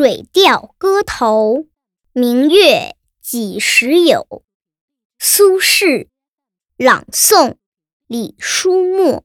水调歌头·明月几时有？苏轼朗诵：李书墨。